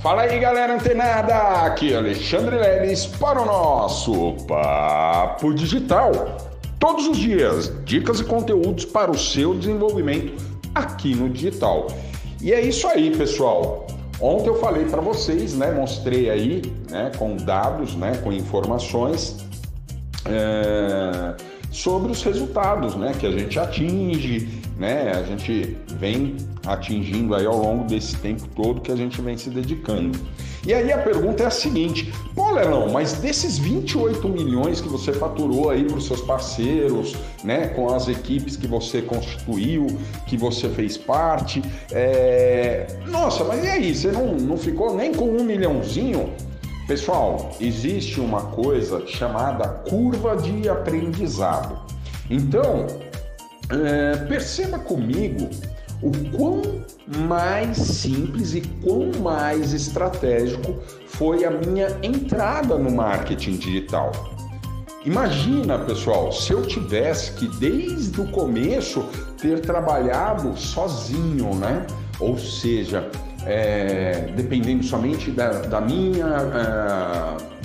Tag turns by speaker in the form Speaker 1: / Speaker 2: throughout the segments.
Speaker 1: Fala aí galera antenada, aqui é Alexandre Leles para o nosso Papo Digital. Todos os dias, dicas e conteúdos para o seu desenvolvimento aqui no digital. E é isso aí, pessoal. Ontem eu falei para vocês, né, mostrei aí, né, com dados, né, com informações é, sobre os resultados, né, que a gente atinge, né, a gente vem atingindo aí ao longo desse tempo todo que a gente vem se dedicando. E aí a pergunta é a seguinte: pô, Lelão, mas desses 28 milhões que você faturou aí para os seus parceiros, né, com as equipes que você constituiu, que você fez parte, é... nossa, mas e aí? Você não, não ficou nem com um milhãozinho? Pessoal, existe uma coisa chamada curva de aprendizado. Então, é, perceba comigo o quão mais simples e quão mais estratégico foi a minha entrada no marketing digital. Imagina, pessoal, se eu tivesse que desde o começo ter trabalhado sozinho, né? Ou seja, é, dependendo somente da, da minha. É,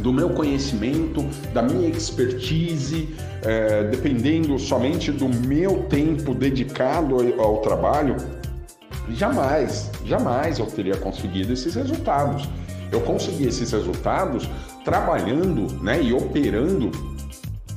Speaker 1: do meu conhecimento, da minha expertise, é, dependendo somente do meu tempo dedicado ao, trabalho, jamais, jamais eu teria conseguido esses resultados. Eu consegui esses resultados trabalhando né, e operando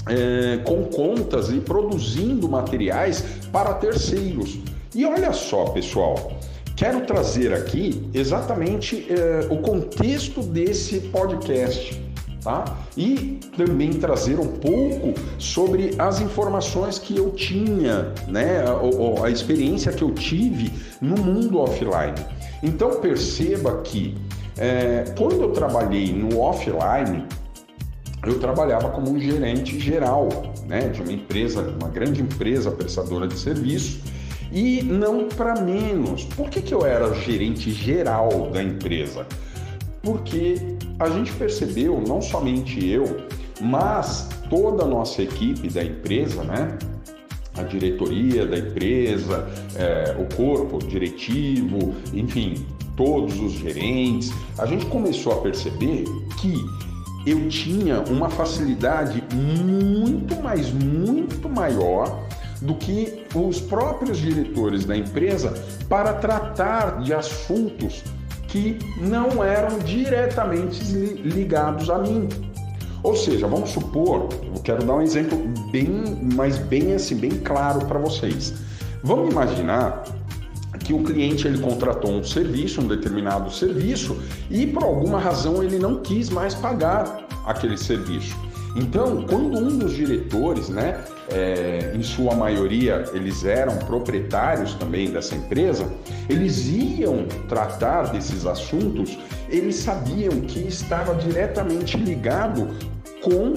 Speaker 1: é, com contas e produzindo materiais para terceiros. E olha só, pessoal, quero trazer aqui exatamente é, o contexto desse podcast tá? E também trazer um pouco sobre as informações que eu tinha, né? A, a experiência que eu tive no mundo offline. Então perceba que é, quando eu trabalhei no offline, eu trabalhava como um gerente geral, né, de uma empresa, uma grande empresa prestadora de serviço. E não para menos. Por que, que eu era gerente geral da empresa? porque a gente percebeu, não somente eu, mas toda a nossa equipe da empresa, né? A diretoria da empresa, é, o corpo diretivo, enfim, todos os gerentes, a gente começou a perceber que eu tinha uma facilidade muito, mas muito maior do que os próprios diretores da empresa para tratar de assuntos que não eram diretamente ligados a mim. Ou seja, vamos supor, eu quero dar um exemplo bem, mas bem assim, bem claro para vocês. Vamos imaginar que o cliente ele contratou um serviço, um determinado serviço, e por alguma razão ele não quis mais pagar aquele serviço. Então, quando um dos diretores, né, é, em sua maioria eles eram proprietários também dessa empresa, eles iam tratar desses assuntos, eles sabiam que estava diretamente ligado com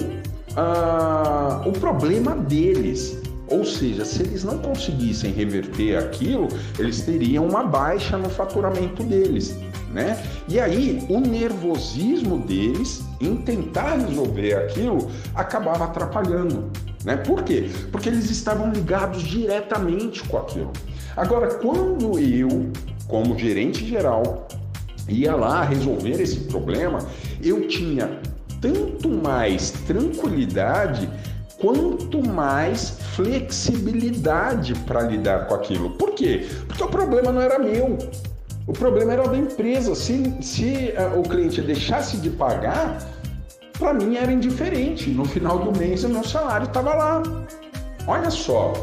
Speaker 1: ah, o problema deles. Ou seja, se eles não conseguissem reverter aquilo, eles teriam uma baixa no faturamento deles né? E aí o nervosismo deles em tentar resolver aquilo acabava atrapalhando, né? Por quê? Porque eles estavam ligados diretamente com aquilo. Agora, quando eu, como gerente geral, ia lá resolver esse problema, eu tinha tanto mais tranquilidade quanto mais flexibilidade para lidar com aquilo. Por quê? Porque o problema não era meu, o problema era da empresa. Se, se uh, o cliente deixasse de pagar, para mim era indiferente. No final do mês, o meu salário estava lá. Olha só.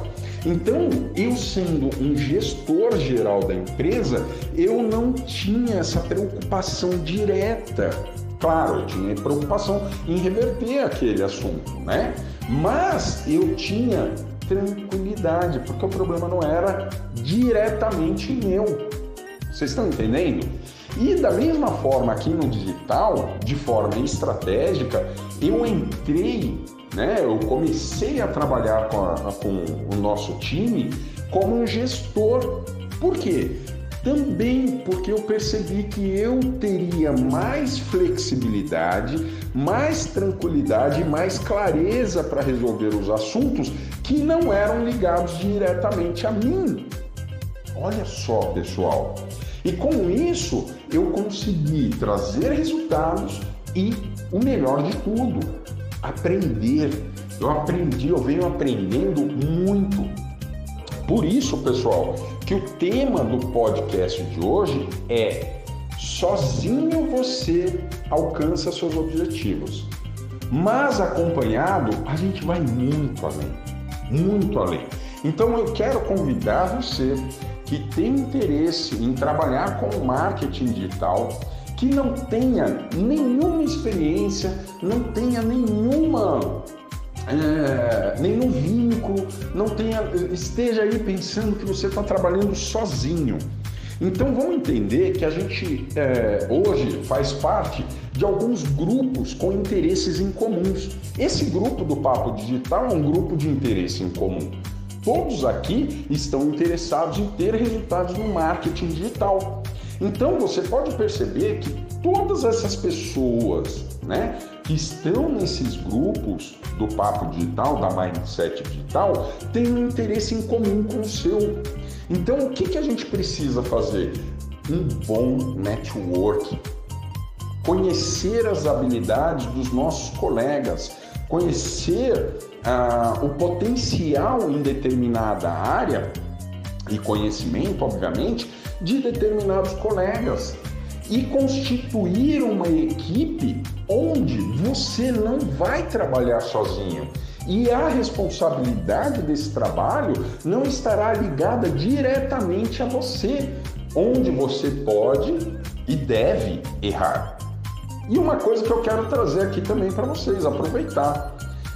Speaker 1: Então, eu sendo um gestor geral da empresa, eu não tinha essa preocupação direta. Claro, eu tinha preocupação em reverter aquele assunto, né? Mas eu tinha tranquilidade, porque o problema não era diretamente meu. Vocês estão entendendo? E da mesma forma aqui no digital, de forma estratégica, eu entrei, né? Eu comecei a trabalhar com, a, com o nosso time como um gestor. Por quê? Também porque eu percebi que eu teria mais flexibilidade, mais tranquilidade mais clareza para resolver os assuntos que não eram ligados diretamente a mim. Olha só, pessoal. E com isso eu, conseguir trazer resultados e o melhor de tudo, aprender. Eu aprendi, eu venho aprendendo muito. Por isso, pessoal, que o tema do podcast de hoje é sozinho você alcança seus objetivos. Mas acompanhado, a gente vai muito além, muito além. Então eu quero convidar você que tem interesse em trabalhar com marketing digital, que não tenha nenhuma experiência, não tenha nenhuma é, nenhum vínculo, não tenha, esteja aí pensando que você está trabalhando sozinho. Então vamos entender que a gente é, hoje faz parte de alguns grupos com interesses em comuns. Esse grupo do Papo Digital é um grupo de interesse em comum. Todos aqui estão interessados em ter resultados no marketing digital. Então você pode perceber que todas essas pessoas né, que estão nesses grupos do Papo Digital, da Mindset Digital, têm um interesse em comum com o seu. Então o que, que a gente precisa fazer? Um bom network. Conhecer as habilidades dos nossos colegas, conhecer ah, o potencial em determinada área e conhecimento, obviamente, de determinados colegas e constituir uma equipe onde você não vai trabalhar sozinho. E a responsabilidade desse trabalho não estará ligada diretamente a você, onde você pode e deve errar. E uma coisa que eu quero trazer aqui também para vocês, aproveitar.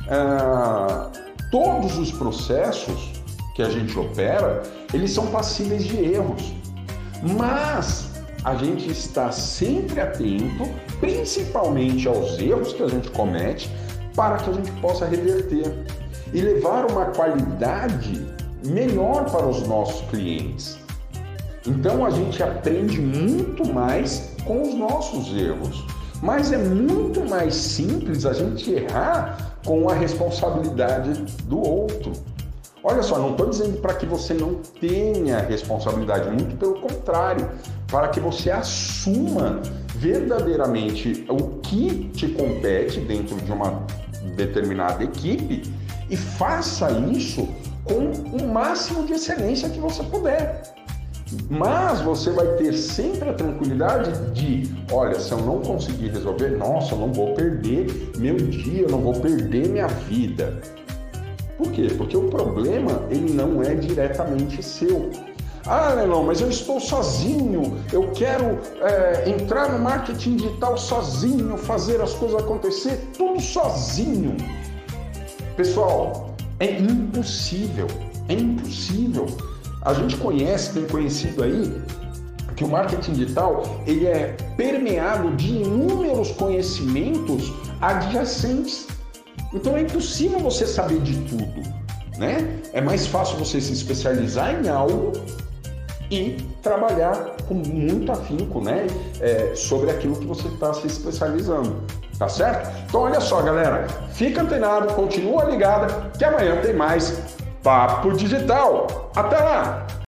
Speaker 1: Ah, todos os processos que a gente opera, eles são passíveis de erros. Mas a gente está sempre atento, principalmente aos erros que a gente comete, para que a gente possa reverter e levar uma qualidade melhor para os nossos clientes. Então a gente aprende muito mais com os nossos erros. Mas é muito mais simples a gente errar com a responsabilidade do outro. Olha só, não estou dizendo para que você não tenha responsabilidade, muito pelo contrário, para que você assuma verdadeiramente o que te compete dentro de uma determinada equipe e faça isso com o máximo de excelência que você puder. Mas você vai ter sempre a tranquilidade de, olha, se eu não conseguir resolver, nossa, eu não vou perder meu dia, eu não vou perder minha vida. Por quê? Porque o problema ele não é diretamente seu. Ah, não, mas eu estou sozinho, eu quero é, entrar no marketing digital sozinho, fazer as coisas acontecer tudo sozinho. Pessoal, é impossível, é impossível. A gente conhece, tem conhecido aí, que o marketing digital ele é permeado de inúmeros conhecimentos adjacentes. Então é impossível você saber de tudo, né? É mais fácil você se especializar em algo e trabalhar com muito afinco, né? É, sobre aquilo que você está se especializando, tá certo? Então olha só, galera, fica antenado, continua ligada, que amanhã tem mais Papo Digital. Até lá!